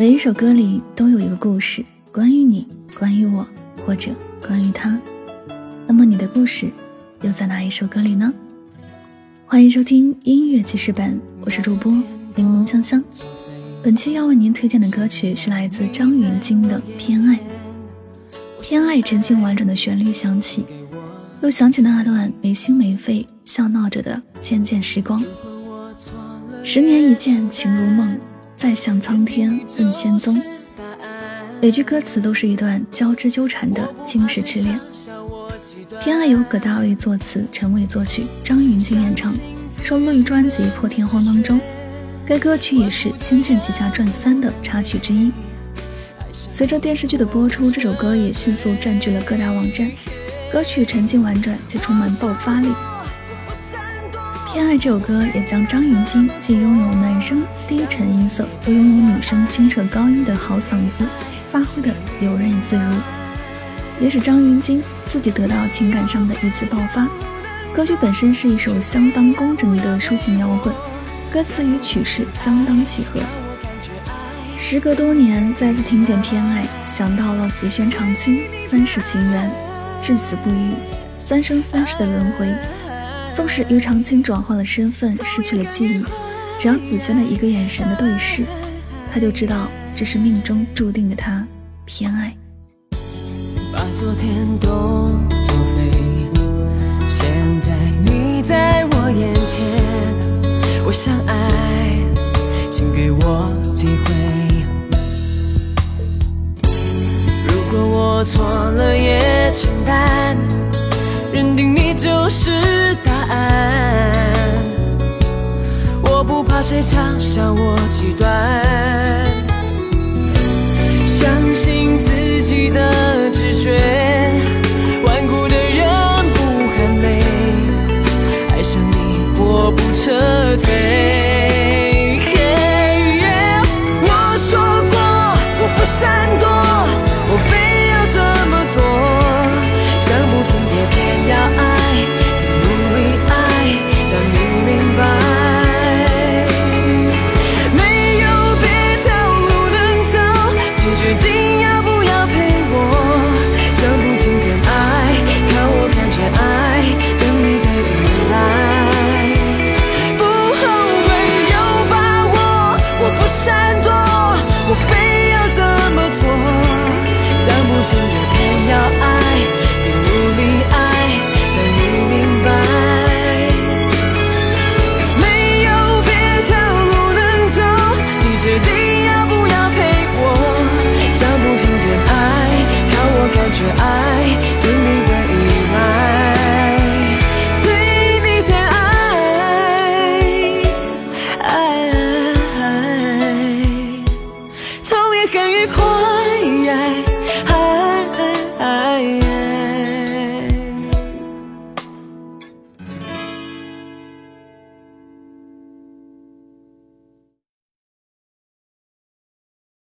每一首歌里都有一个故事，关于你，关于我，或者关于他。那么你的故事又在哪一首歌里呢？欢迎收听音乐记事本，我是主播柠檬香香。本期要为您推荐的歌曲是来自张芸京的《偏爱》。偏爱沉静婉转的旋律响起，又想起那段没心没肺笑闹着的渐渐时光。十年一见情如梦，再向苍天问仙踪。每句歌词都是一段交织纠缠的惊世痴恋。偏爱由葛大卫作词，陈伟作曲，张芸京演唱，收录于专辑《破天荒》当中。该歌曲也是《仙剑奇侠传三》的插曲之一。随着电视剧的播出，这首歌也迅速占据了各大网站。歌曲沉静婉转，且充满爆发力。偏爱这首歌也将张芸京既拥有男生低沉音色，又拥有女生清澈高音的好嗓子发挥的游刃自如，也使张芸京自己得到情感上的一次爆发。歌曲本身是一首相当工整的抒情摇滚，歌词与曲式相当契合。时隔多年再次听见偏爱，想到了紫萱长青三世情缘，至死不渝，三生三世的轮回。纵使于长青转换了身份，失去了记忆，只要紫萱的一个眼神的对视，他就知道这是命中注定的他偏爱。把昨天都作废，现在你在我眼前，我想爱，请给我机会。如果我错了也承担，谁嘲笑我极端，相信自己的直觉，顽固的人不喊累，爱上你我不撤退。爱